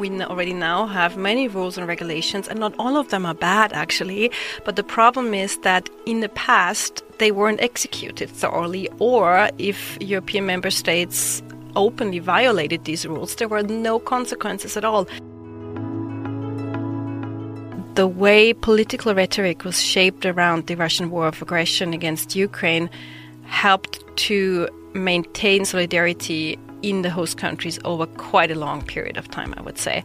we already now have many rules and regulations, and not all of them are bad actually. But the problem is that in the past, they weren't executed thoroughly, or if European member states openly violated these rules, there were no consequences at all. The way political rhetoric was shaped around the Russian war of aggression against Ukraine helped to maintain solidarity in the host countries over quite a long period of time, I would say.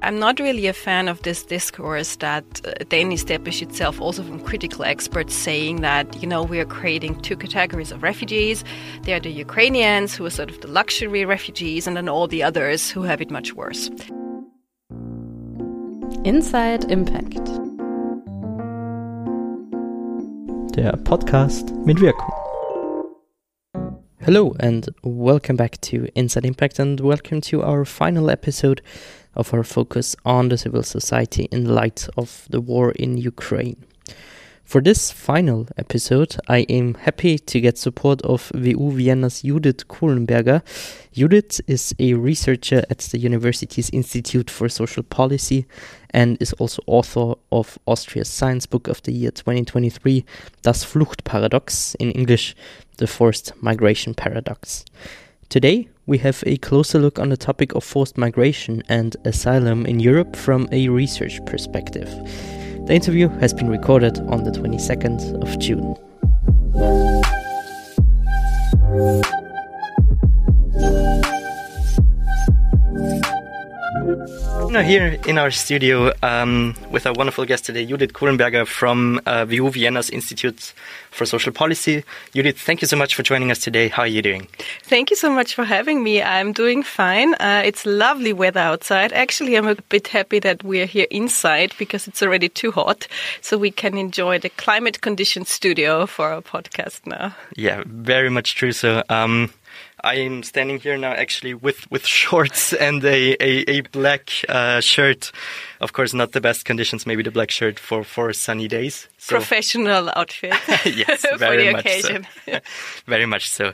I'm not really a fan of this discourse that uh, then established itself also from critical experts saying that, you know, we are creating two categories of refugees. They are the Ukrainians, who are sort of the luxury refugees, and then all the others who have it much worse. Inside Impact. Der Podcast mit Wirkung. Hello and welcome back to Inside Impact and welcome to our final episode of our focus on the civil society in light of the war in Ukraine. For this final episode, I am happy to get support of WU Vienna's Judith Kohlenberger. Judith is a researcher at the university's Institute for Social Policy and is also author of Austria's Science Book of the Year 2023, Das Fluchtparadox, in English, The Forced Migration Paradox. Today, we have a closer look on the topic of forced migration and asylum in Europe from a research perspective. The interview has been recorded on the 22nd of June. Now here in our studio um, with our wonderful guest today, Judith Kohlenberger from uh, WU Vienna's Institute for Social Policy. Judith, thank you so much for joining us today. How are you doing? Thank you so much for having me. I'm doing fine. Uh, it's lovely weather outside. Actually, I'm a bit happy that we're here inside because it's already too hot, so we can enjoy the climate conditioned studio for our podcast now. Yeah, very much true. So, um, I am standing here now actually with, with shorts and a, a, a black uh, shirt. Of course, not the best conditions, maybe the black shirt for, for sunny days. So. Professional outfit. yes, very much occasion. so. very much so.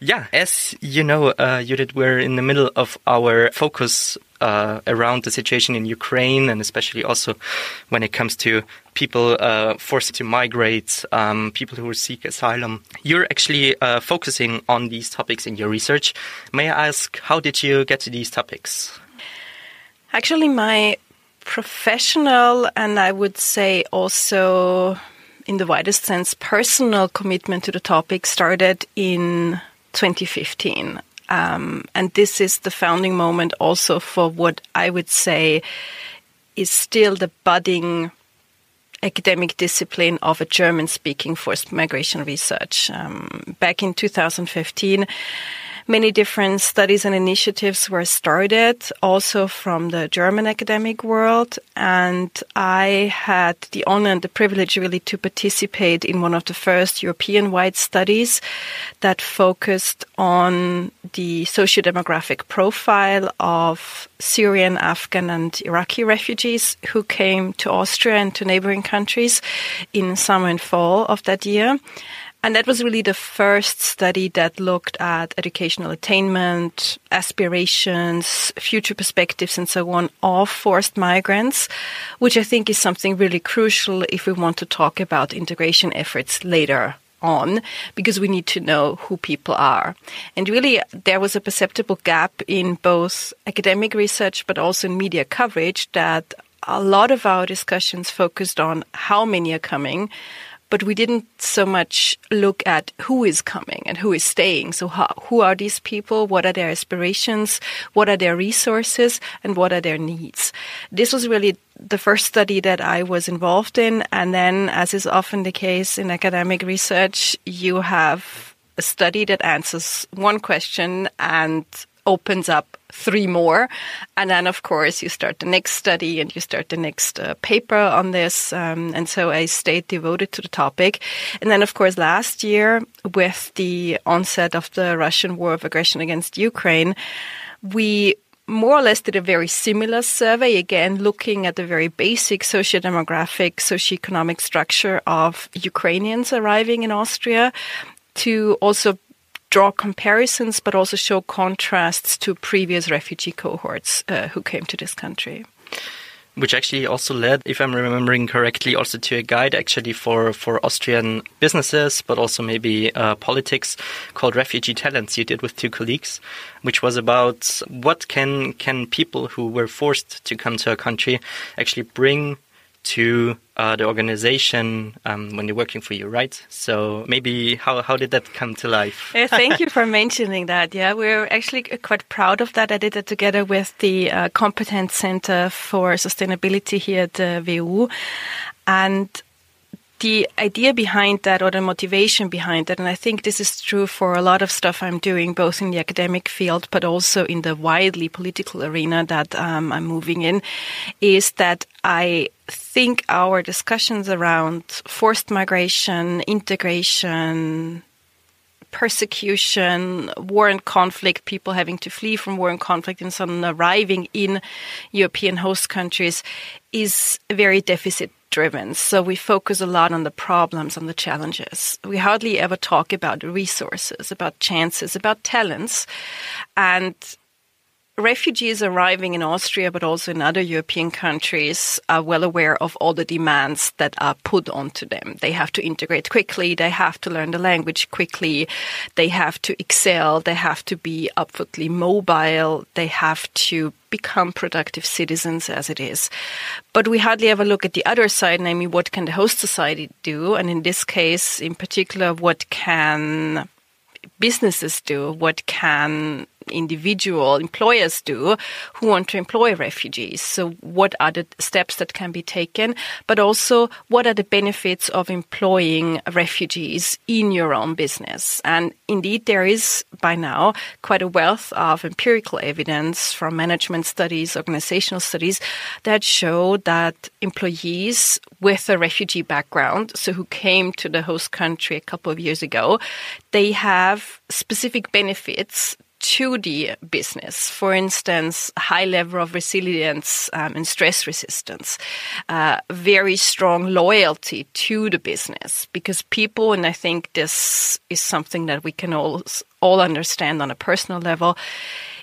Yeah, as you know, uh, Judith, we're in the middle of our focus uh, around the situation in Ukraine, and especially also when it comes to people uh, forced to migrate, um, people who seek asylum. You're actually uh, focusing on these topics in your research. May I ask, how did you get to these topics? Actually, my professional and I would say also in the widest sense personal commitment to the topic started in 2015. Um, and this is the founding moment also for what I would say is still the budding academic discipline of a German speaking forced migration research. Um, back in 2015, many different studies and initiatives were started, also from the German academic world. And I had the honor and the privilege really to participate in one of the first European wide studies that focused on the socio-demographic profile of Syrian, Afghan, and Iraqi refugees who came to Austria and to neighboring countries in summer and fall of that year. And that was really the first study that looked at educational attainment, aspirations, future perspectives, and so on of forced migrants, which I think is something really crucial if we want to talk about integration efforts later on because we need to know who people are. And really, there was a perceptible gap in both academic research but also in media coverage that a lot of our discussions focused on how many are coming, but we didn't so much look at who is coming and who is staying. So how, who are these people? What are their aspirations? What are their resources? And what are their needs? This was really the first study that I was involved in. And then, as is often the case in academic research, you have a study that answers one question and opens up three more. And then, of course, you start the next study and you start the next uh, paper on this. Um, and so I stayed devoted to the topic. And then, of course, last year, with the onset of the Russian war of aggression against Ukraine, we more or less did a very similar survey, again, looking at the very basic socio-demographic, socio-economic structure of Ukrainians arriving in Austria to also draw comparisons, but also show contrasts to previous refugee cohorts uh, who came to this country. Which actually also led, if I'm remembering correctly, also to a guide actually for, for Austrian businesses, but also maybe uh, politics called Refugee Talents you did with two colleagues, which was about what can, can people who were forced to come to a country actually bring to uh, the organization um, when they're working for you, right? So maybe how how did that come to life? thank you for mentioning that. Yeah, we're actually quite proud of that. I did it together with the uh, Competence Center for Sustainability here at the WU, and the idea behind that or the motivation behind that, and I think this is true for a lot of stuff I'm doing, both in the academic field but also in the widely political arena that um, I'm moving in, is that I think our discussions around forced migration, integration, persecution, war and conflict, people having to flee from war and conflict and suddenly arriving in European host countries is very deficit driven. So we focus a lot on the problems, on the challenges. We hardly ever talk about resources, about chances, about talents. And refugees arriving in Austria, but also in other European countries, are well aware of all the demands that are put onto them. They have to integrate quickly. They have to learn the language quickly. They have to excel. They have to be upwardly mobile. They have to become productive citizens as it is. But we hardly ever look at the other side, namely what can the host society do? And in this case, in particular, what can businesses do? What can individual employers do who want to employ refugees. So what are the steps that can be taken? But also what are the benefits of employing refugees in your own business? And indeed, there is by now quite a wealth of empirical evidence from management studies, organizational studies that show that employees with a refugee background, so who came to the host country a couple of years ago, they have specific benefits to the business. For instance, high level of resilience um, and stress resistance, uh, very strong loyalty to the business because people, and I think this is something that we can all all understand on a personal level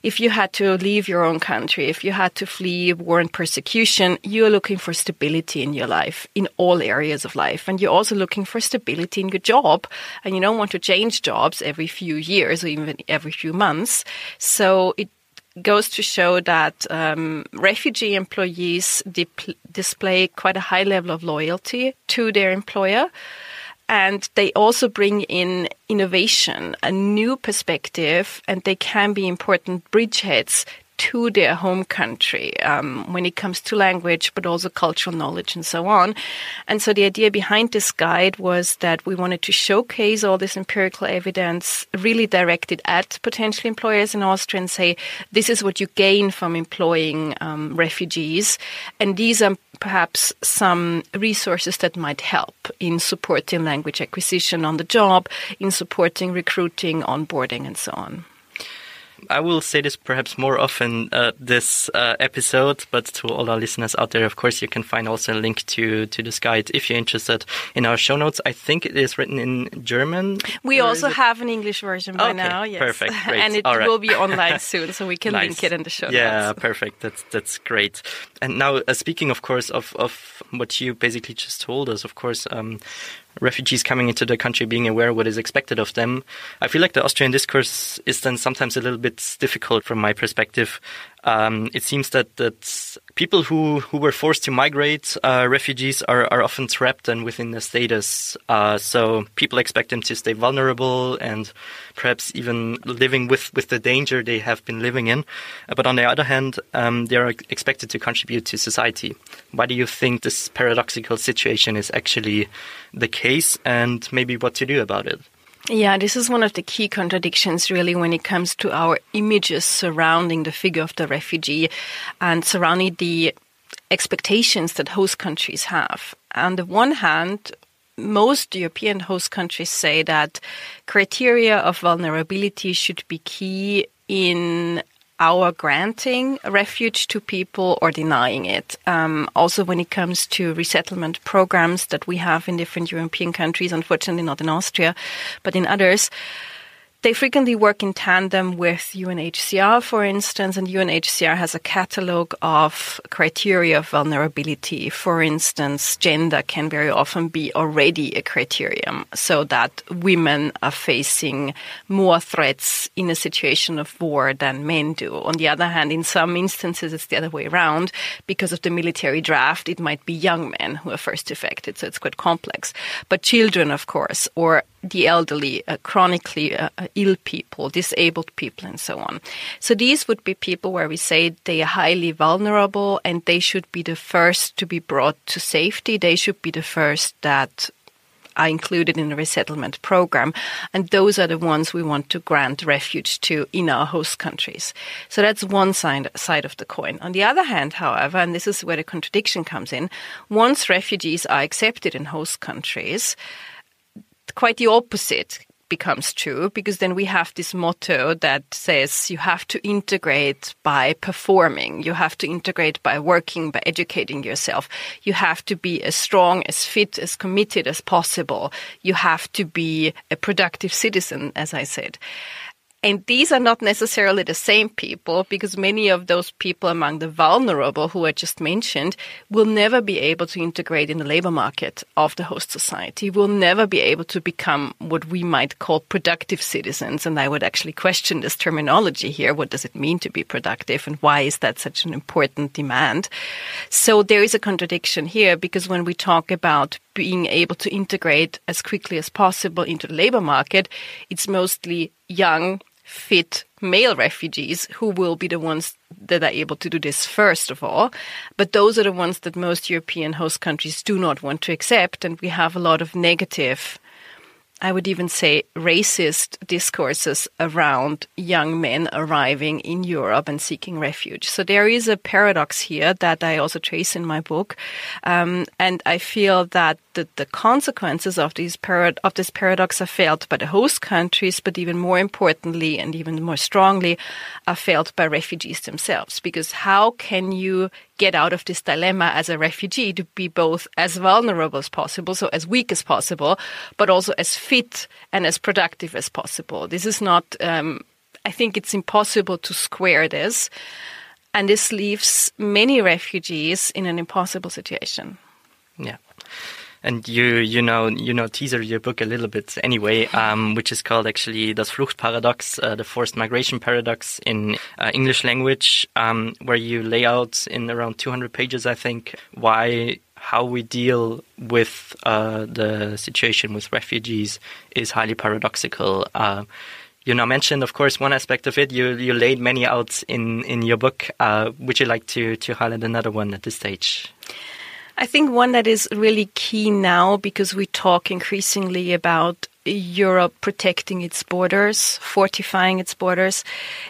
if you had to leave your own country, if you had to flee war and persecution, you're looking for stability in your life, in all areas of life. And you're also looking for stability in your job. And you don't want to change jobs every few years or even every few months. So it goes to show that um, refugee employees display quite a high level of loyalty to their employer and they also bring in innovation, a new perspective, and they can be important bridgeheads to their home country um, when it comes to language, but also cultural knowledge and so on. And so the idea behind this guide was that we wanted to showcase all this empirical evidence really directed at potential employers in Austria and say, this is what you gain from employing um, refugees. And these are perhaps some resources that might help in supporting language acquisition on the job, in supporting recruiting, onboarding, and so on. I will say this perhaps more often uh, this uh, episode, but to all our listeners out there, of course, you can find also a link to to this guide if you're interested in our show notes. I think it is written in German. We also have an English version by okay, now. Yes, perfect, great. and it right. will be online soon, so we can nice. link it in the show yeah, notes. perfect. That's that's great. And now, uh, speaking, of course, of of what you basically just told us, of course. Um, refugees coming into the country being aware what is expected of them. I feel like the Austrian discourse is then sometimes a little bit difficult from my perspective. Um, it seems that, that people who, who were forced to migrate, uh, refugees, are, are often trapped and within the status. Uh, so people expect them to stay vulnerable and perhaps even living with, with the danger they have been living in. But on the other hand, um, they are expected to contribute to society. Why do you think this paradoxical situation is actually the case and maybe what to do about it? Yeah, this is one of the key contradictions, really, when it comes to our images surrounding the figure of the refugee and surrounding the expectations that host countries have. On the one hand, most European host countries say that criteria of vulnerability should be key in our granting refuge to people or denying it. Um, also, when it comes to resettlement programs that we have in different European countries, unfortunately not in Austria, but in others, they frequently work in tandem with UNHCR, for instance, and UNHCR has a catalog of criteria of vulnerability. For instance, gender can very often be already a criterion, so that women are facing more threats in a situation of war than men do. On the other hand, in some instances, it's the other way around. Because of the military draft, it might be young men who are first affected, so it's quite complex. But children, of course, or the elderly, uh, chronically uh, uh, ill people, disabled people, and so on. So these would be people where we say they are highly vulnerable and they should be the first to be brought to safety. They should be the first that are included in the resettlement program. And those are the ones we want to grant refuge to in our host countries. So that's one side, side of the coin. On the other hand, however, and this is where the contradiction comes in, once refugees are accepted in host countries, quite the opposite becomes true because then we have this motto that says you have to integrate by performing, you have to integrate by working, by educating yourself. You have to be as strong, as fit, as committed as possible. You have to be a productive citizen, as I said. And these are not necessarily the same people because many of those people among the vulnerable who I just mentioned will never be able to integrate in the labor market of the host society, will never be able to become what we might call productive citizens. And I would actually question this terminology here. What does it mean to be productive and why is that such an important demand? So there is a contradiction here because when we talk about being able to integrate as quickly as possible into the labor market, it's mostly young fit male refugees who will be the ones that are able to do this first of all. But those are the ones that most European host countries do not want to accept. And we have a lot of negative I would even say racist discourses around young men arriving in Europe and seeking refuge. So there is a paradox here that I also trace in my book. Um, and I feel that the, the consequences of these parad- of this paradox are felt by the host countries, but even more importantly and even more strongly are felt by refugees themselves. Because how can you get out of this dilemma as a refugee to be both as vulnerable as possible, so as weak as possible, but also as fit and as productive as possible? This is not, um, I think it's impossible to square this. And this leaves many refugees in an impossible situation. Yeah and you you know you know teaser your book a little bit anyway, um, which is called actually das Fluchtparadox, uh, the forced migration paradox in uh, English language, um, where you lay out in around 200 pages, I think, why how we deal with uh, the situation with refugees is highly paradoxical. Uh, you now mentioned, of course, one aspect of it. You you laid many out in in your book. Uh, would you like to to highlight another one at this stage? I think one that is really key now because we talk increasingly about Europe protecting its borders, fortifying its borders,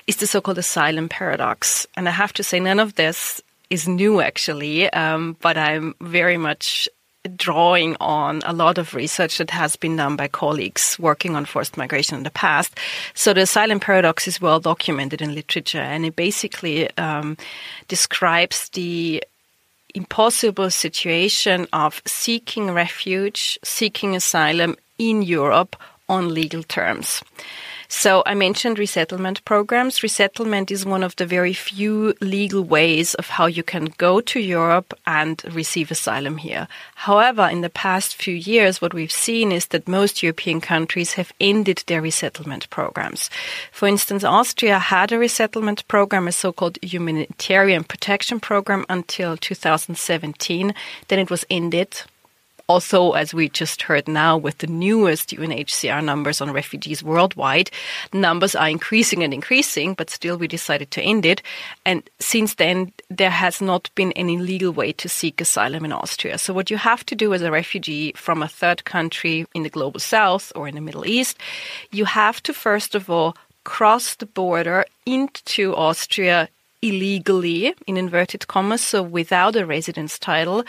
is the so-called asylum paradox. And I have to say, none of this is new actually, um, but I'm very much drawing on a lot of research that has been done by colleagues working on forced migration in the past. So the asylum paradox is well documented in literature, and it basically um, describes the impossible situation of seeking refuge, seeking asylum in Europe on legal terms. So I mentioned resettlement programs. Resettlement is one of the very few legal ways of how you can go to Europe and receive asylum here. However, in the past few years, what we've seen is that most European countries have ended their resettlement programs. For instance, Austria had a resettlement program, a so-called humanitarian protection program until 2017. Then it was ended also, as we just heard now with the newest UNHCR numbers on refugees worldwide, numbers are increasing and increasing, but still we decided to end it. And since then, there has not been any legal way to seek asylum in Austria. So what you have to do as a refugee from a third country in the global south or in the Middle East, you have to first of all cross the border into Austria illegally, in inverted commas, so without a residence title,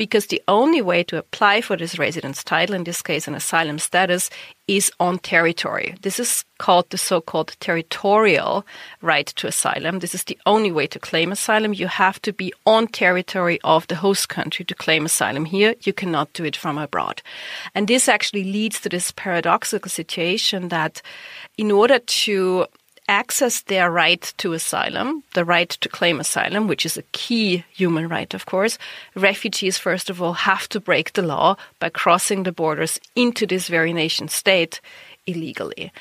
because the only way to apply for this residence title, in this case an asylum status, is on territory. This is called the so-called territorial right to asylum. This is the only way to claim asylum. You have to be on territory of the host country to claim asylum here. You cannot do it from abroad. And this actually leads to this paradoxical situation that in order to access their right to asylum, the right to claim asylum, which is a key human right, of course, refugees, first of all, have to break the law by crossing the borders into this very nation state illegally.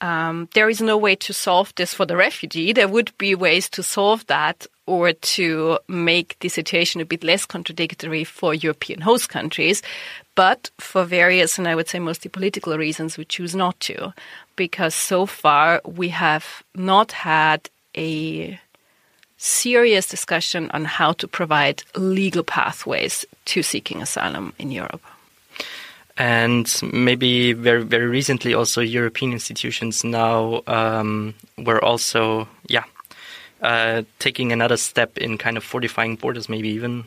Um, there is no way to solve this for the refugee. There would be ways to solve that or to make the situation a bit less contradictory for European host countries. But for various, and I would say mostly political reasons, we choose not to because so far we have not had a serious discussion on how to provide legal pathways to seeking asylum in Europe. And maybe very very recently, also European institutions now um, were also yeah uh, taking another step in kind of fortifying borders, maybe even.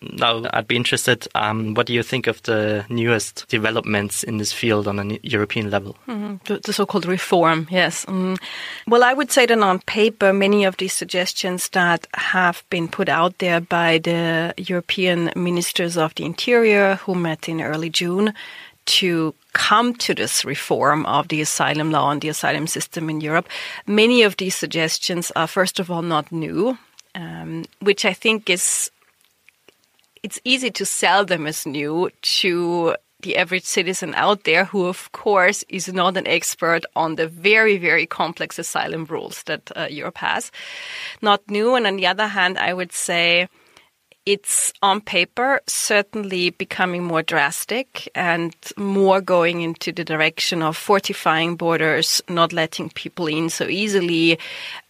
Now, I'd be interested. Um, what do you think of the newest developments in this field on a European level? Mm-hmm. The, the so-called reform, yes. Mm. Well, I would say that on paper, many of these suggestions that have been put out there by the European ministers of the interior, who met in early June, to come to this reform of the asylum law and the asylum system in Europe, many of these suggestions are, first of all, not new, um, which I think is it's easy to sell them as new to the average citizen out there who, of course, is not an expert on the very, very complex asylum rules that uh, Europe has. Not new. And on the other hand, I would say it's on paper certainly becoming more drastic and more going into the direction of fortifying borders, not letting people in so easily,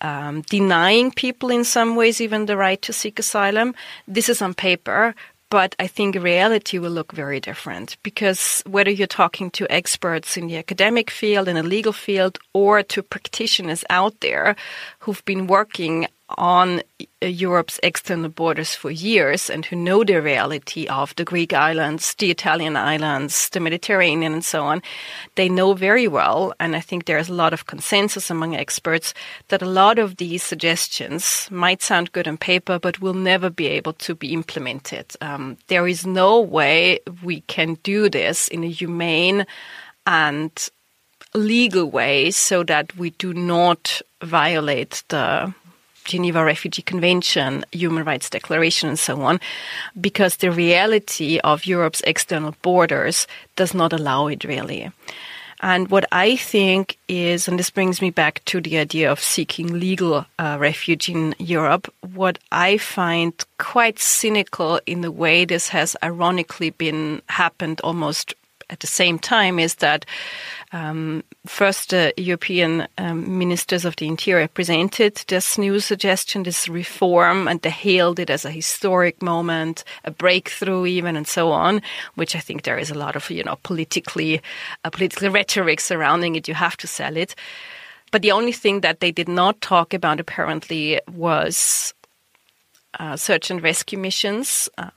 um, denying people in some ways even the right to seek asylum. This is on paper. But I think reality will look very different because whether you're talking to experts in the academic field, in the legal field, or to practitioners out there who've been working on Europe's external borders for years and who know the reality of the Greek islands, the Italian islands, the Mediterranean, and so on, they know very well, and I think there's a lot of consensus among experts that a lot of these suggestions might sound good on paper, but will never be able to be implemented. Um, there is no way we can do this in a humane and legal way so that we do not violate the Geneva Refugee Convention, Human Rights Declaration, and so on, because the reality of Europe's external borders does not allow it really. And what I think is, and this brings me back to the idea of seeking legal uh, refuge in Europe, what I find quite cynical in the way this has ironically been happened almost at the same time is that um, first the European um, ministers of the interior presented this new suggestion, this reform, and they hailed it as a historic moment, a breakthrough even, and so on, which I think there is a lot of, you know, politically, uh, political rhetoric surrounding it. You have to sell it. But the only thing that they did not talk about apparently was uh, search and rescue missions. Um,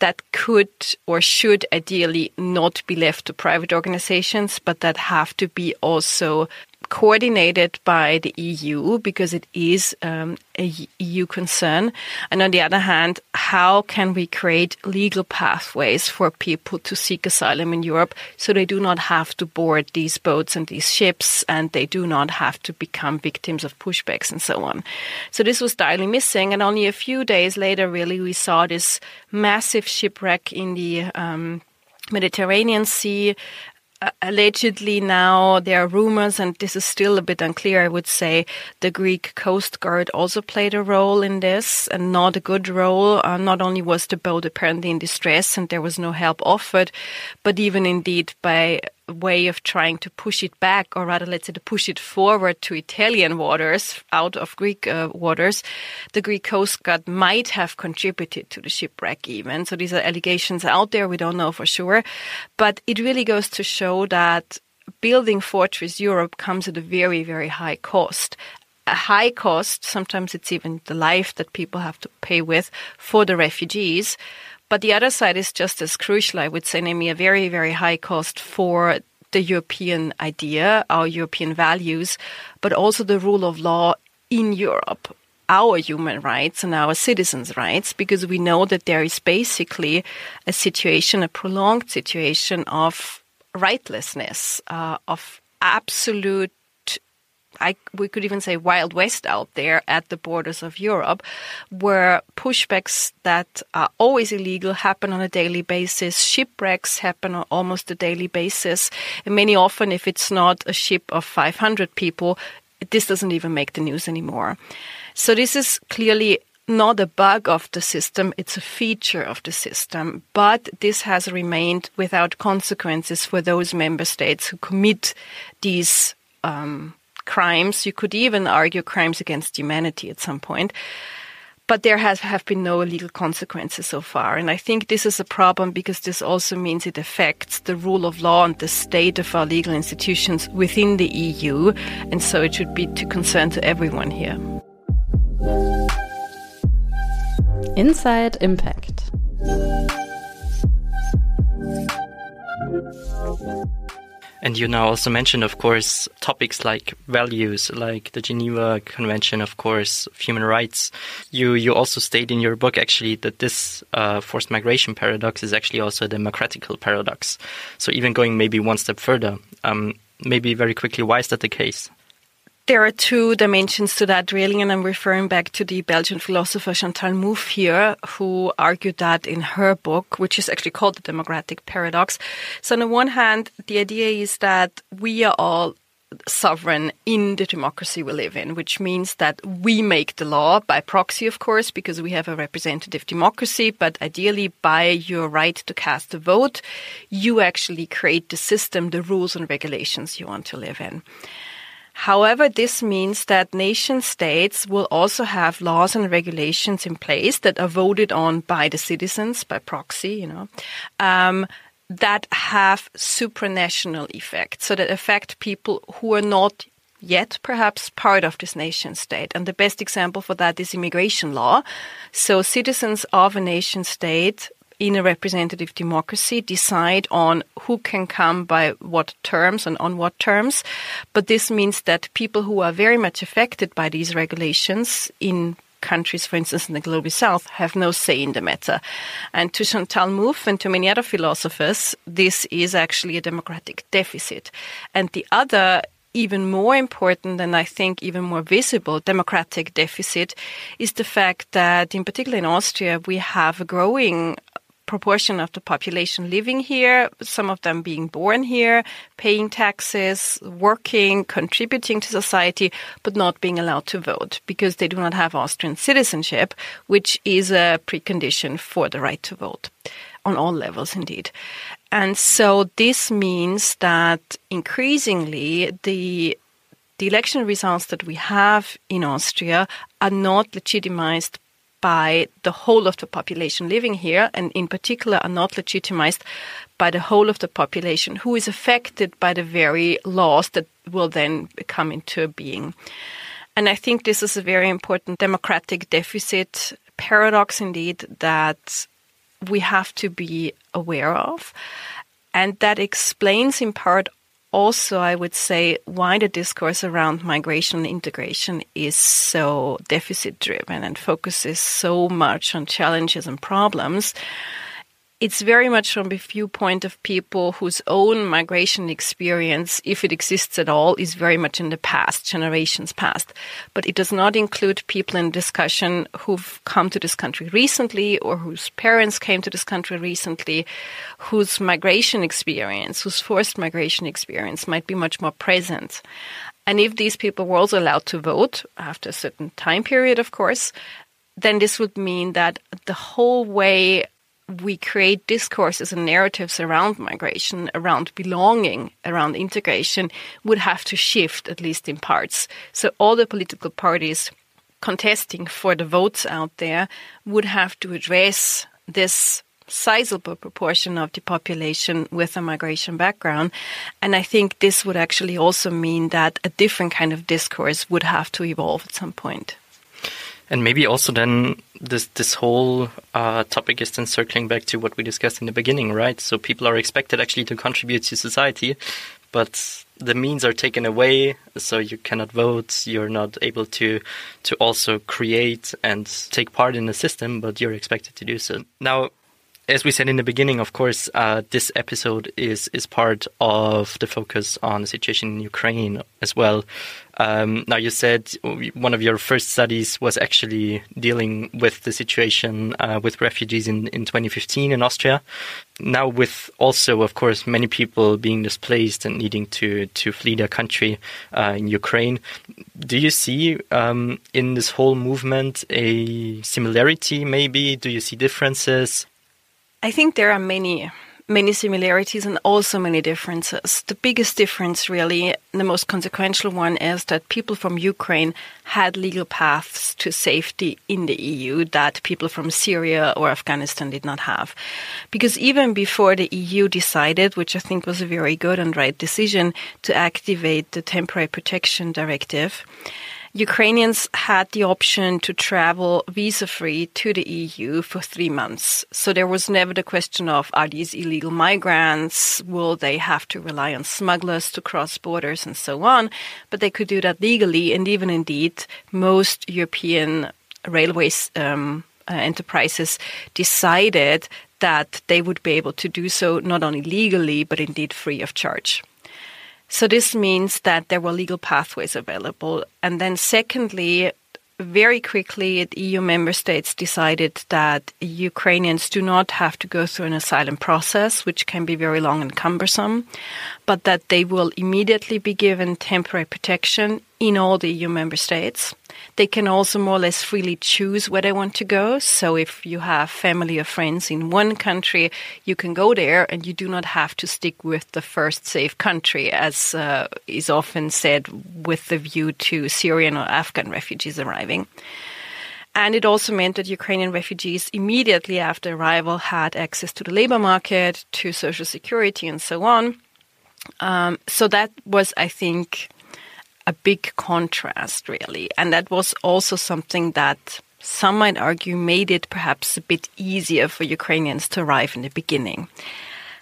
that could or should ideally not be left to private organizations, but that have to be also coordinated by the EU because it is um, a EU concern. And on the other hand, how can we create legal pathways for people to seek asylum in Europe so they do not have to board these boats and these ships and they do not have to become victims of pushbacks and so on. So this was direly missing. And only a few days later, really, we saw this massive shipwreck in the um, Mediterranean Sea allegedly now there are rumors, and this is still a bit unclear, I would say, the Greek Coast Guard also played a role in this and not a good role. Uh, not only was the boat apparently in distress and there was no help offered, but even indeed by way of trying to push it back, or rather, let's say, to push it forward to Italian waters, out of Greek uh, waters, the Greek Coast Guard might have contributed to the shipwreck even. So these are allegations out there. We don't know for sure. But it really goes to show that building Fortress Europe comes at a very, very high cost a high cost. Sometimes it's even the life that people have to pay with for the refugees. But the other side is just as crucial, I would say, namely a very, very high cost for the European idea, our European values, but also the rule of law in Europe, our human rights and our citizens' rights, because we know that there is basically a situation, a prolonged situation of rightlessness, uh, of absolute I, we could even say Wild West out there at the borders of Europe, where pushbacks that are always illegal happen on a daily basis. Shipwrecks happen on almost a daily basis. And many often, if it's not a ship of 500 people, this doesn't even make the news anymore. So this is clearly not a bug of the system, it's a feature of the system. But this has remained without consequences for those member states who commit these um, crimes. You could even argue crimes against humanity at some point. But there has have been no legal consequences so far. And I think this is a problem because this also means it affects the rule of law and the state of our legal institutions within the EU. And so it should be to concern to everyone here. Inside Impact. And you now also mentioned, of course, topics like values, like the Geneva Convention, of course, human rights. You you also state in your book actually that this uh, forced migration paradox is actually also a democratical paradox. So even going maybe one step further, um, maybe very quickly, why is that the case? There are two dimensions to that, really, and I'm referring back to the Belgian philosopher Chantal Mouffe here, who argued that in her book, which is actually called The Democratic Paradox. So, on the one hand, the idea is that we are all sovereign in the democracy we live in, which means that we make the law by proxy, of course, because we have a representative democracy, but ideally by your right to cast a vote, you actually create the system, the rules and regulations you want to live in. However, this means that nation states will also have laws and regulations in place that are voted on by the citizens by proxy, you know, um, that have supranational effects, so that affect people who are not yet perhaps part of this nation state. And the best example for that is immigration law. So citizens of a nation state in a representative democracy decide on who can come by what terms and on what terms. But this means that people who are very much affected by these regulations in countries, for instance, in the global south, have no say in the matter. And to Chantal Mouffe and to many other philosophers, this is actually a democratic deficit. And the other even more important and I think even more visible democratic deficit is the fact that in particular in Austria we have a growing proportion of the population living here, some of them being born here, paying taxes, working, contributing to society, but not being allowed to vote because they do not have Austrian citizenship, which is a precondition for the right to vote on all levels indeed. And so this means that increasingly the the election results that we have in Austria are not legitimized by the whole of the population living here, and in particular are not legitimized by the whole of the population who is affected by the very laws that will then come into being. And I think this is a very important democratic deficit paradox indeed that we have to be aware of. And that explains in part also, I would say, why the discourse around migration and integration is so deficit driven and focuses so much on challenges and problems it's very much from the viewpoint of people whose own migration experience, if it exists at all, is very much in the past, generations past. But it does not include people in discussion who've come to this country recently or whose parents came to this country recently, whose migration experience, whose forced migration experience might be much more present. And if these people were also allowed to vote after a certain time period, of course, then this would mean that the whole way we create discourses and narratives around migration, around belonging, around integration would have to shift, at least in parts. So all the political parties contesting for the votes out there would have to address this sizable proportion of the population with a migration background. And I think this would actually also mean that a different kind of discourse would have to evolve at some point. And maybe also then this this whole uh, topic is then circling back to what we discussed in the beginning, right? So people are expected actually to contribute to society, but the means are taken away, so you cannot vote. You're not able to to also create and take part in the system, but you're expected to do so. Now, as we said in the beginning, of course, uh, this episode is is part of the focus on the situation in Ukraine as well. Um, now, you said one of your first studies was actually dealing with the situation uh, with refugees in, in 2015 in Austria. Now, with also, of course, many people being displaced and needing to to flee their country uh, in Ukraine, do you see um, in this whole movement a similarity? Maybe do you see differences? I think there are many many similarities and also many differences. The biggest difference, really, the most consequential one, is that people from Ukraine had legal paths to safety in the EU that people from Syria or Afghanistan did not have. Because even before the EU decided, which I think was a very good and right decision, to activate the Temporary Protection Directive, Ukrainians had the option to travel visa free to the EU for three months. So there was never the question of are these illegal migrants? Will they have to rely on smugglers to cross borders and so on? But they could do that legally. And even indeed, most European railways um, uh, enterprises decided that they would be able to do so not only legally, but indeed free of charge. So this means that there were legal pathways available. And then secondly, very quickly, the EU member states decided that Ukrainians do not have to go through an asylum process, which can be very long and cumbersome, but that they will immediately be given temporary protection in all the EU member states. They can also more or less freely choose where they want to go. So if you have family or friends in one country, you can go there and you do not have to stick with the first safe country, as uh, is often said with the view to Syrian or Afghan refugees arriving. And it also meant that Ukrainian refugees immediately after arrival had access to the labor market, to social security, and so on. Um, so that was, I think, a big contrast, really. And that was also something that some might argue made it perhaps a bit easier for Ukrainians to arrive in the beginning.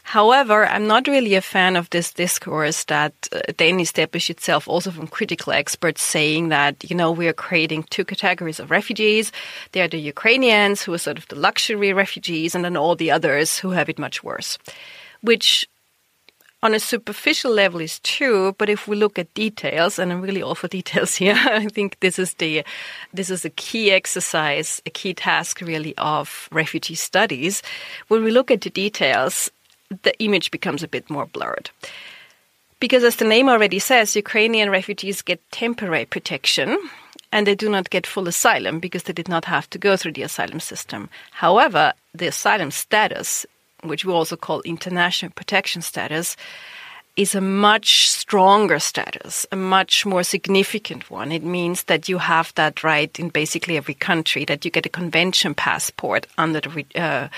However, I'm not really a fan of this discourse that uh, then established itself also from critical experts saying that, you know, we are creating two categories of refugees. They are the Ukrainians who are sort of the luxury refugees and then all the others who have it much worse, which on a superficial level is true, but if we look at details, and I'm really all for details here, I think this is the this is a key exercise, a key task really of refugee studies. When we look at the details, the image becomes a bit more blurred. Because as the name already says, Ukrainian refugees get temporary protection and they do not get full asylum because they did not have to go through the asylum system. However, the asylum status which we also call international protection status, is a much stronger status, a much more significant one. It means that you have that right in basically every country, that you get a convention passport under the uh,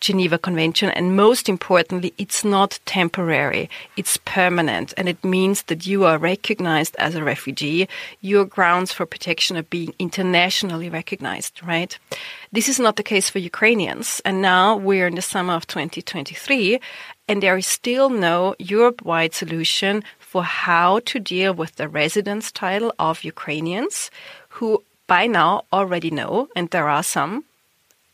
Geneva Convention. And most importantly, it's not temporary, it's permanent. And it means that you are recognized as a refugee. Your grounds for protection are being internationally recognized, right? This is not the case for Ukrainians. And now we're in the summer of 2023, and there is still no Europe wide solution for how to deal with the residence title of Ukrainians who by now already know, and there are some,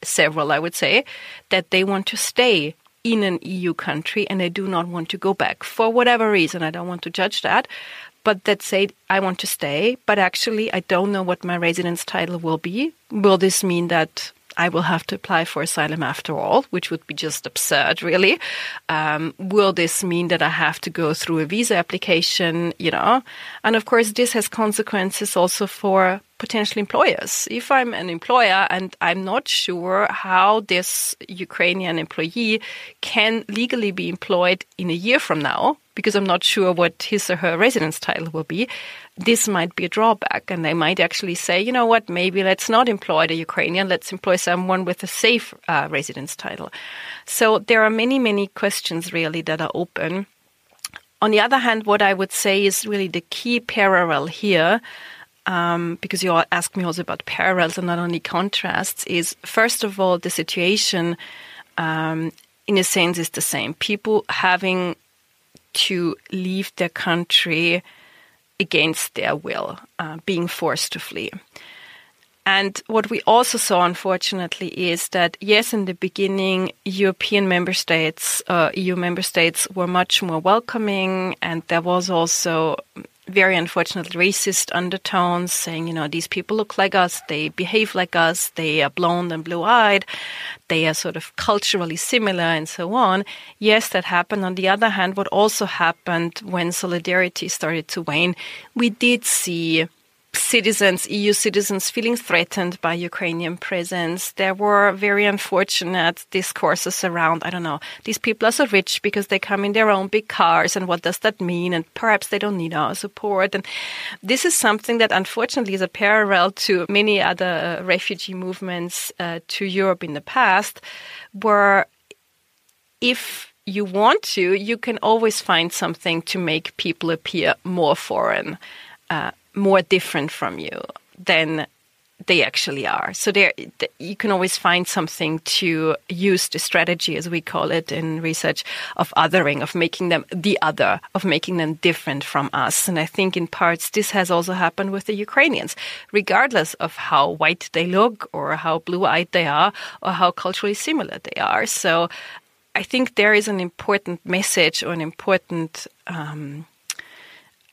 several I would say, that they want to stay in an EU country and they do not want to go back for whatever reason. I don't want to judge that. But that say I want to stay, but actually I don't know what my residence title will be. Will this mean that I will have to apply for asylum after all, which would be just absurd, really. Um, will this mean that I have to go through a visa application, you know? And of course, this has consequences also for potential employers. If I'm an employer and I'm not sure how this Ukrainian employee can legally be employed in a year from now, because I'm not sure what his or her residence title will be, this might be a drawback. And they might actually say, you know what, maybe let's not employ the Ukrainian, let's employ someone with a safe uh, residence title. So there are many, many questions really that are open. On the other hand, what I would say is really the key parallel here um, because you asked me also about parallels and not only contrasts, is first of all, the situation, um, in a sense, is the same. People having to leave their country against their will, uh, being forced to flee. And what we also saw, unfortunately, is that yes, in the beginning, European member states, uh, EU member states were much more welcoming, and there was also very unfortunately racist undertones saying, you know, these people look like us, they behave like us, they are blonde and blue eyed, they are sort of culturally similar and so on. Yes, that happened. On the other hand, what also happened when solidarity started to wane, we did see citizens, EU citizens, feeling threatened by Ukrainian presence. There were very unfortunate discourses around, I don't know, these people are so rich because they come in their own big cars, and what does that mean? And perhaps they don't need our support. And this is something that unfortunately is a parallel to many other uh, refugee movements uh, to Europe in the past, where if you want to, you can always find something to make people appear more foreign. Uh, more different from you than they actually are. So there, you can always find something to use the strategy, as we call it in research, of othering, of making them the other, of making them different from us. And I think in parts this has also happened with the Ukrainians, regardless of how white they look or how blue-eyed they are or how culturally similar they are. So I think there is an important message or an important um,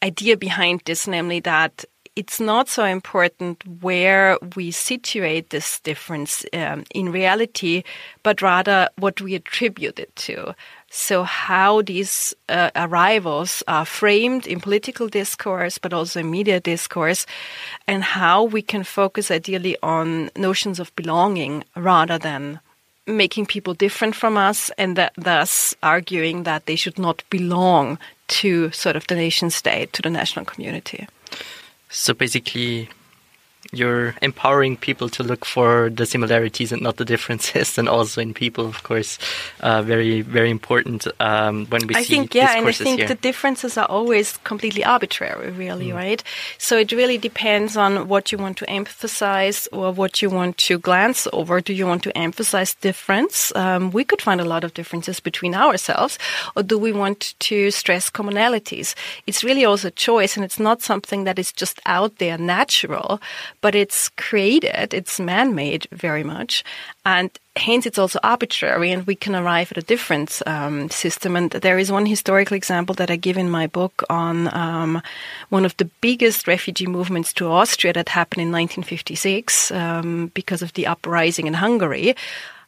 idea behind this, namely that it's not so important where we situate this difference um, in reality, but rather what we attribute it to. So, how these uh, arrivals are framed in political discourse, but also in media discourse, and how we can focus ideally on notions of belonging rather than making people different from us and thus arguing that they should not belong to sort of the nation state, to the national community. So basically, you're empowering people to look for the similarities and not the differences, and also in people, of course, uh, very very important um, when we I see think yeah, and I think here. the differences are always completely arbitrary, really, mm. right? So it really depends on what you want to emphasize or what you want to glance over. Do you want to emphasize difference? Um, we could find a lot of differences between ourselves, or do we want to stress commonalities? It's really also a choice, and it's not something that is just out there natural but it's created, it's man made very much. And hence it's also arbitrary and we can arrive at a different um, system. And there is one historical example that I give in my book on um, one of the biggest refugee movements to Austria that happened in 1956 um, because of the uprising in Hungary.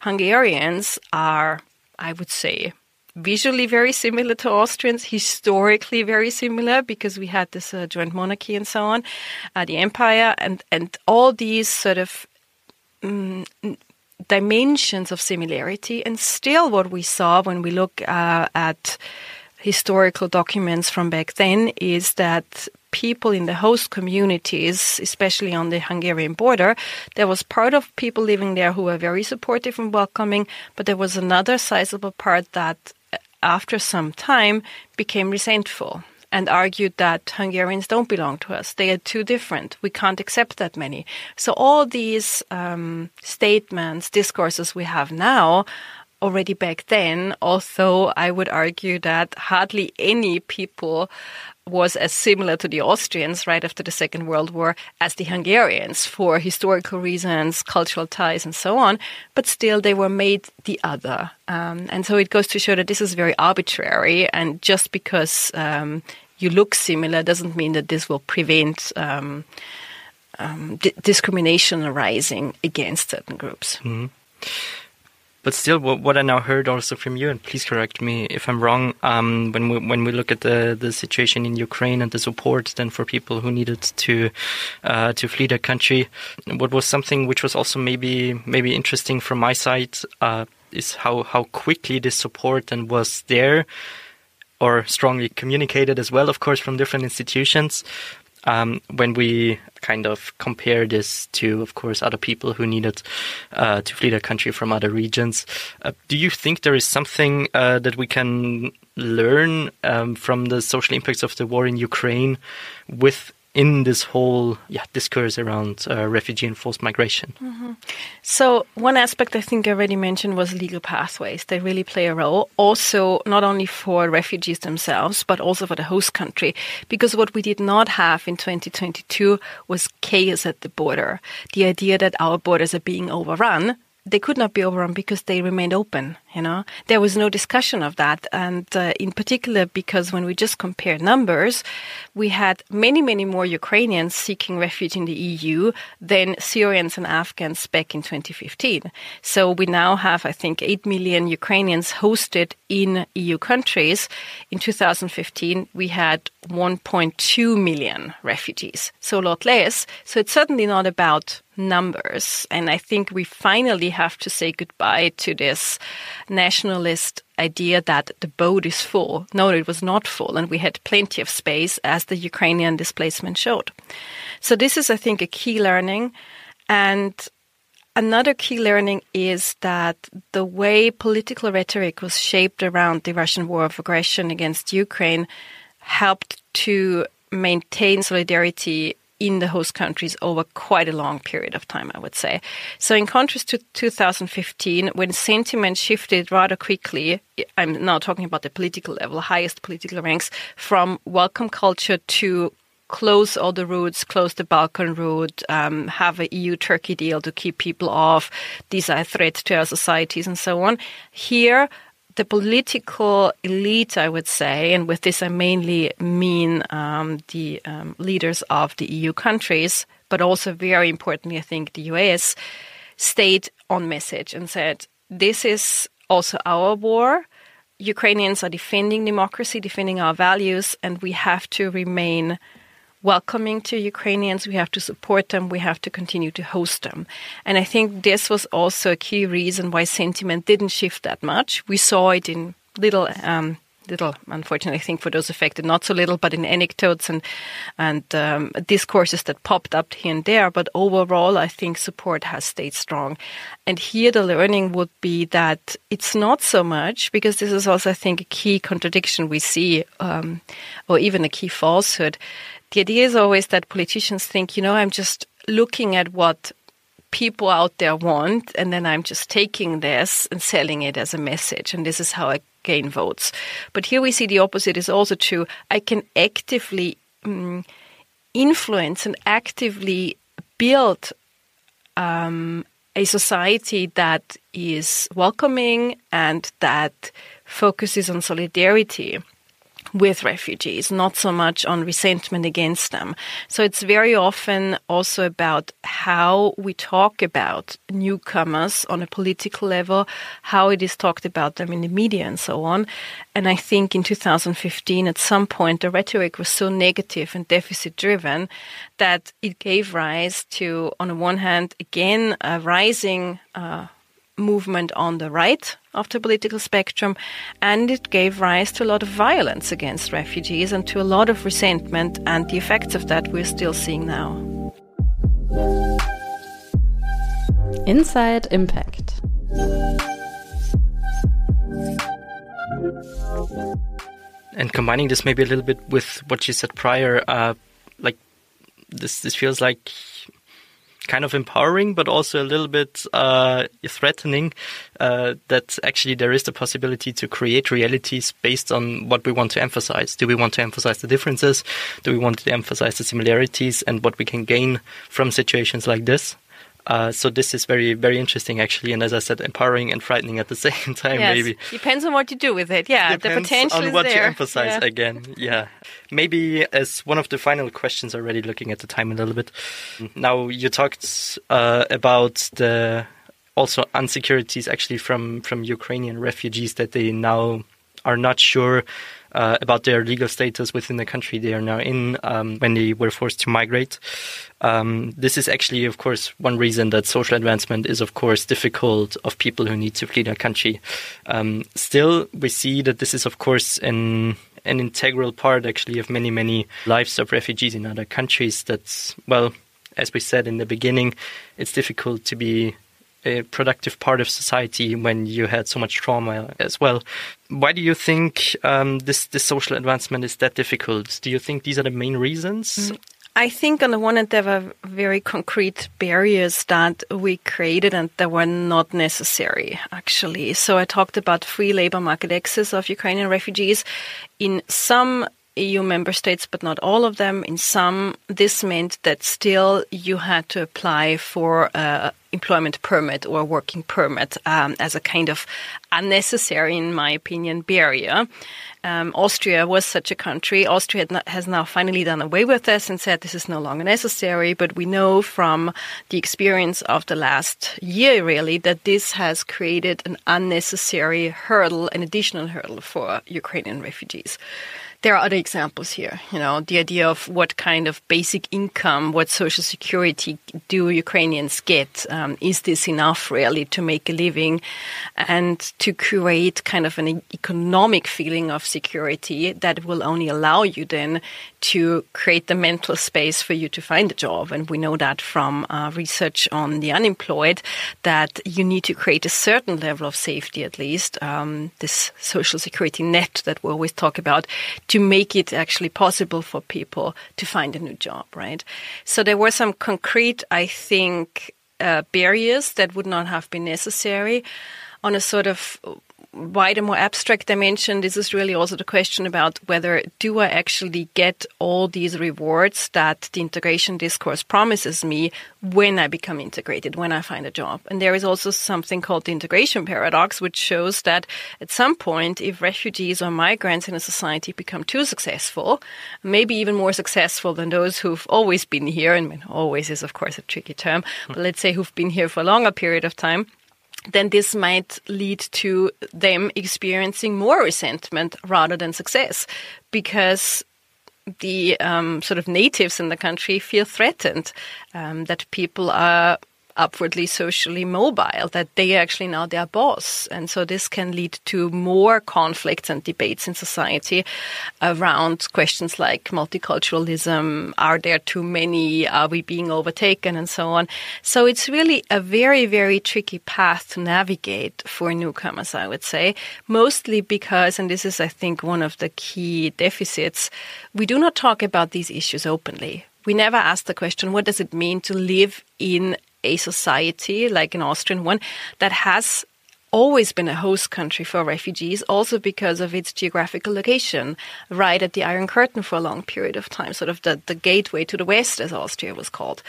Hungarians are, I would say, visually very similar to Austrians, historically very similar because we had this uh, joint monarchy and so on, uh, the empire, and and all these sort of um, dimensions of similarity. And still, what we saw when we look uh, at historical documents from back then is that people in the host communities, especially on the Hungarian border, there was part of people living there who were very supportive and welcoming, but there was another sizable part that after some time, became resentful and argued that Hungarians don't belong to us. They are too different. We can't accept that many. So all these um, statements, discourses we have now, already back then, although I would argue that hardly any people was as similar to the Austrians right after the Second World War as the Hungarians for historical reasons, cultural ties, and so on. But still, they were made the other. Um, and so it goes to show that this is very arbitrary. And just because um, you look similar doesn't mean that this will prevent. Um, um discrimination arising against certain groups. Mm-hmm. But still, what, I now heard also from you, and please correct me if I'm wrong, um, when we when we look at the the situation in Ukraine and the support then for people who needed to uh, to flee their country, what was something which was also maybe maybe interesting from my side uh, is how how quickly this support then was there or strongly communicated as well, of course, from different institutions um, when we kind of compare this to, of course, other people who needed uh, to flee their country from other regions, uh, do you think there is something uh, that we can learn um, from the social impacts of the war in Ukraine with in this whole yeah, discourse around uh, refugee and forced migration? Mm-hmm. So, one aspect I think I already mentioned was legal pathways. They really play a role, also not only for refugees themselves, but also for the host country. Because what we did not have in 2022 was chaos at the border. The idea that our borders are being overrun they could not be overrun because they remained open. You know, there was no discussion of that, and uh, in particular because when we just compare numbers, we had many, many more Ukrainians seeking refuge in the EU than Syrians and Afghans back in 2015. So we now have, I think, eight million Ukrainians hosted in EU countries. In 2015, we had 1.2 million refugees, so a lot less. So it's certainly not about numbers. And I think we finally have to say goodbye to this nationalist idea that the boat is full. No, it was not full, and we had plenty of space, as the Ukrainian displacement showed. So, this is, I think, a key learning. And another key learning is that the way political rhetoric was shaped around the Russian war of aggression against Ukraine helped to maintain solidarity in the host countries over quite a long period of time, I would say. So, in contrast to 2015, when sentiment shifted rather quickly, I'm now talking about the political level, highest political ranks, from welcome culture to close all the routes, close the Balkan route, um, have a EU Turkey deal to keep people off. These are threats to our societies and so on. Here, the political elite, I would say, and with this I mainly mean um, the um, leaders of the EU countries, but also very importantly, I think the US, stayed on message and said, this is also our war. Ukrainians are defending democracy, defending our values, and we have to remain welcoming to Ukrainians. We have to support them. We have to continue to host them. And I think this was also a key reason why sentiment didn't shift that much. We saw it in little, um, little, unfortunately, I think for those affected, not so little, but in anecdotes and and um, discourses that popped up here and there. But overall, I think support has stayed strong. And here, the learning would be that it's not so much because this is also, I think, a key contradiction we see, um, or even a key falsehood the idea is always that politicians think, you know, I'm just looking at what people out there want, and then I'm just taking this and selling it as a message, and this is how I gain votes. But here we see the opposite is also true. I can actively um, influence and actively build um, a society that is welcoming and that focuses on solidarity with refugees, not so much on resentment against them. So it's very often also about how we talk about newcomers on a political level, how it is talked about them in the media and so on. And I think in 2015, at some point, the rhetoric was so negative and deficit driven that it gave rise to, on the one hand, again, a rising uh, movement on the right of the political spectrum, and it gave rise to a lot of violence against refugees and to a lot of resentment, and the effects of that we're still seeing now. Inside Impact. And combining this maybe a little bit with what you said prior, uh, like this, this feels like kind of empowering, but also a little bit uh, threatening uh, that actually there is the possibility to create realities based on what we want to emphasize. Do we want to emphasize the differences? Do we want to emphasize the similarities and what we can gain from situations like this? Uh, so this is very, very interesting, actually, and as I said, empowering and frightening at the same time. Yes. Maybe depends on what you do with it. Yeah, Depends the potential on what there. you emphasize yeah. again. Yeah, maybe as one of the final questions, already looking at the time a little bit. Now you talked uh, about the also insecurities actually from from Ukrainian refugees that they now are not sure uh, about their legal status within the country they are now in um, when they were forced to migrate. Um, this is actually, of course, one reason that social advancement is, of course, difficult of people who need to flee their country. Um, still, we see that this is, of course, an an integral part, actually, of many, many lives of refugees in other countries. That's well, as we said in the beginning, it's difficult to be a productive part of society when you had so much trauma as well. Why do you think um, this this social advancement is that difficult? Do you think these are the main reasons? I think on the one hand, there were very concrete barriers that we created and that were not necessary, actually. So I talked about free labor market access of Ukrainian refugees. In some EU member states, but not all of them. In some, this meant that still you had to apply for a employment permit or a working permit um, as a kind of unnecessary, in my opinion, barrier. Um, Austria was such a country. Austria has now finally done away with this and said this is no longer necessary. But we know from the experience of the last year, really, that this has created an unnecessary hurdle, an additional hurdle for Ukrainian refugees there are other examples here. You know, the idea of what kind of basic income, what social security do Ukrainians get? Um, is this enough really to make a living and to create kind of an economic feeling of security that will only allow you then to create the mental space for you to find a job. And we know that from uh, research on the unemployed that you need to create a certain level of safety, at least, um, this social security net that we always talk about, to make it actually possible for people to find a new job, right? So there were some concrete, I think, uh, barriers that would not have been necessary on a sort of wider, more abstract dimension, this is really also the question about whether do I actually get all these rewards that the integration discourse promises me when I become integrated, when I find a job. And there is also something called the integration paradox, which shows that at some point, if refugees or migrants in a society become too successful, maybe even more successful than those who've always been here, and always is of course a tricky term, but let's say who've been here for a longer period of time, then this might lead to them experiencing more resentment rather than success because the um, sort of natives in the country feel threatened um, that people are upwardly socially mobile, that they are actually now their boss. And so this can lead to more conflicts and debates in society around questions like multiculturalism. Are there too many? Are we being overtaken? And so on. So it's really a very, very tricky path to navigate for newcomers, I would say, mostly because, and this is, I think, one of the key deficits, we do not talk about these issues openly. We never ask the question, what does it mean to live in a society like an Austrian one that has always been a host country for refugees, also because of its geographical location, right at the Iron Curtain for a long period of time, sort of the, the gateway to the West, as Austria was called.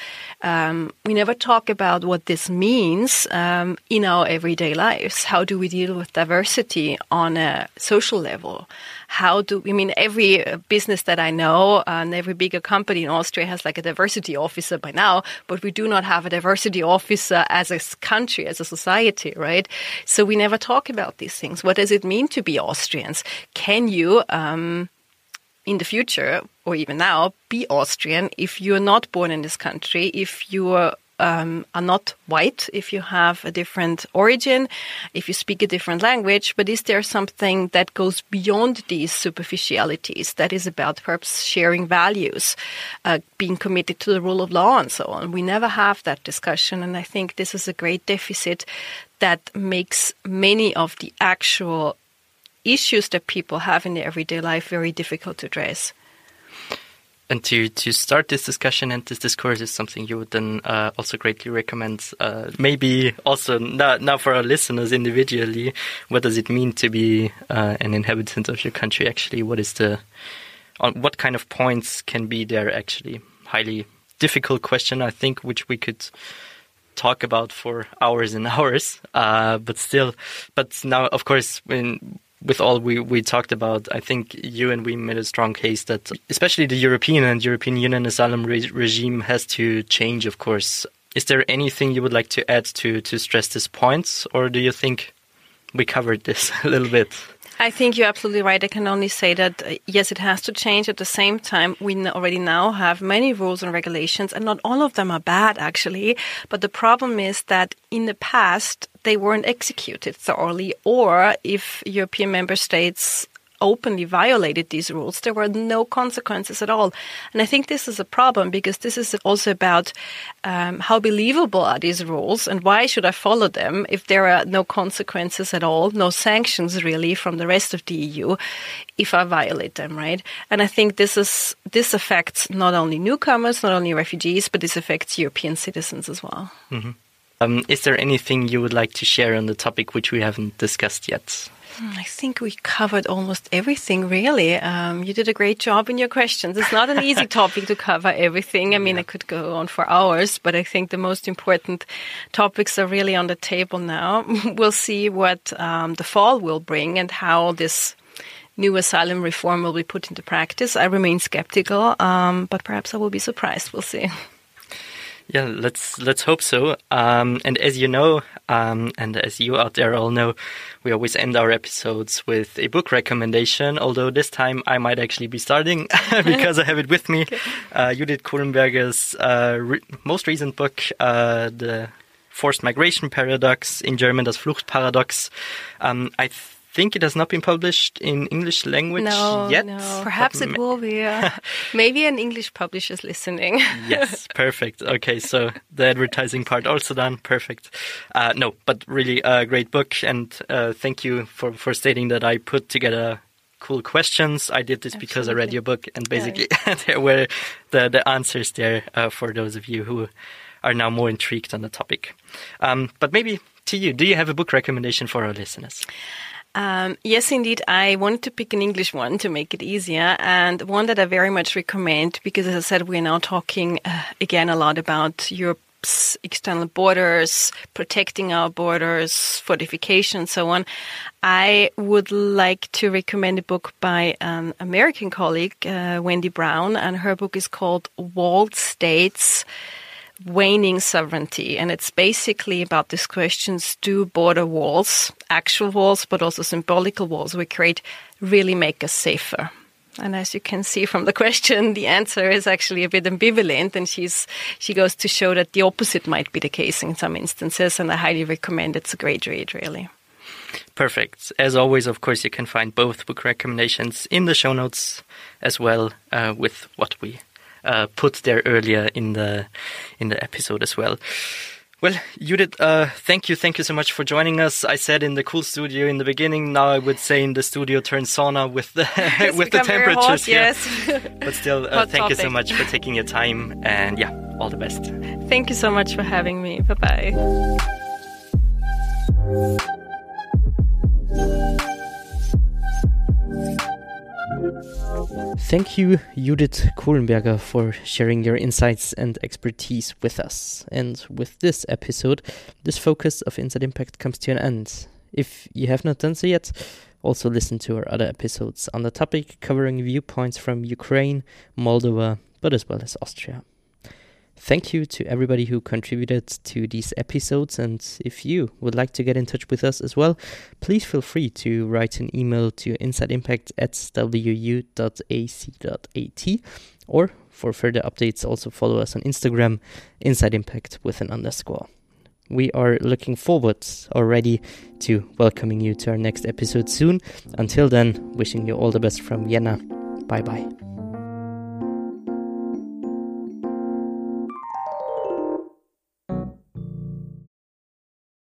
Um, we never talk about what this means um, in our everyday lives. How do we deal with diversity on a social level? How do I mean every uh, business that I know and every bigger company in Austria has like a diversity officer by now, but we do not have a diversity officer as a country, as a society, right? So we never talk about these things. What does it mean to be Austrians? Can you um, in the future or even now be Austrian if you're not born in this country, if you're um, are not white, if you have a different origin, if you speak a different language, but is there something that goes beyond these superficialities that is about perhaps sharing values, uh, being committed to the rule of law and so on? We never have that discussion, and I think this is a great deficit that makes many of the actual issues that people have in their everyday life very difficult to address and to to start this discussion and this discourse is something you would then uh, also greatly recommend. Uh, maybe also now, now for our listeners individually, what does it mean to be uh, an inhabitant of your country? Actually, what is the on what kind of points can be there? Actually, highly difficult question, I think, which we could talk about for hours and hours. Uh, but still, but now, of course, when with all we, we talked about, I think you and we made a strong case that especially the European and European Union asylum re regime has to change, of course. Is there anything you would like to add to, to stress this point, or do you think we covered this a little bit? I think you're absolutely right. I can only say that uh, yes, it has to change. At the same time, we already now have many rules and regulations, and not all of them are bad, actually. But the problem is that in the past, they weren't executed thoroughly, or if European member states openly violated these rules, there were no consequences at all. And I think this is a problem because this is also about um, how believable are these rules and why should I follow them if there are no consequences at all, no sanctions really from the rest of the EU if I violate them, right? And I think this is this affects not only newcomers, not only refugees, but this affects European citizens as well. Mm-hmm. Um, is there anything you would like to share on the topic which we haven't discussed yet? I think we covered almost everything, really. Um, you did a great job in your questions. It's not an easy topic to cover everything. I mean, yeah. I could go on for hours, but I think the most important topics are really on the table now. we'll see what um, the fall will bring and how this new asylum reform will be put into practice. I remain skeptical, um, but perhaps I will be surprised. We'll see. Yeah, let's let's hope so. Um, and as you know, um, and as you out there all know, we always end our episodes with a book recommendation. Although this time I might actually be starting because I have it with me. Okay. Uh, Judith Kohlenberger's uh, re most recent book, uh, the Forced Migration Paradox in German, das Fluchtparadox. Um, I think it has not been published in English language no, yet. No. Perhaps it will be. Uh, maybe an English publisher is listening. yes, perfect. Okay, so the advertising part also done. Perfect. Uh, no, but really a great book, and uh, thank you for for stating that I put together cool questions. I did this Absolutely. because I read your book, and basically yeah. there were the the answers there uh, for those of you who are now more intrigued on the topic. Um, but maybe to you, do you have a book recommendation for our listeners? Um, yes, indeed. I wanted to pick an English one to make it easier, and one that I very much recommend because, as I said, we're now talking uh, again a lot about Europe's external borders, protecting our borders, fortification, so on. I would like to recommend a book by an American colleague, uh, Wendy Brown, and her book is called Walled States waning sovereignty. And it's basically about these questions do border walls, actual walls, but also symbolical walls we create, really make us safer? And as you can see from the question, the answer is actually a bit ambivalent, and she's she goes to show that the opposite might be the case in some instances. And I highly recommend it's a great read, really. Perfect. As always, of course, you can find both book recommendations in the show notes as well uh, with what we uh, put there earlier in the in the episode as well. Well, Judith, uh, thank you, thank you so much for joining us. I said in the cool studio in the beginning. Now I would say in the studio turn sauna with the with the temperatures. Hot, yes, but still, uh, thank topic. you so much for taking your time, and yeah, all the best. Thank you so much for having me. Bye bye. Thank you, Judith Kohlenberger, for sharing your insights and expertise with us. And with this episode, this focus of Inside Impact comes to an end. If you have not done so yet, also listen to our other episodes on the topic covering viewpoints from Ukraine, Moldova, but as well as Austria. Thank you to everybody who contributed to these episodes. And if you would like to get in touch with us as well, please feel free to write an email to insideimpact at wu.ac.at or for further updates, also follow us on Instagram, Inside Impact with an underscore. We are looking forward already to welcoming you to our next episode soon. Until then, wishing you all the best from Vienna. Bye bye.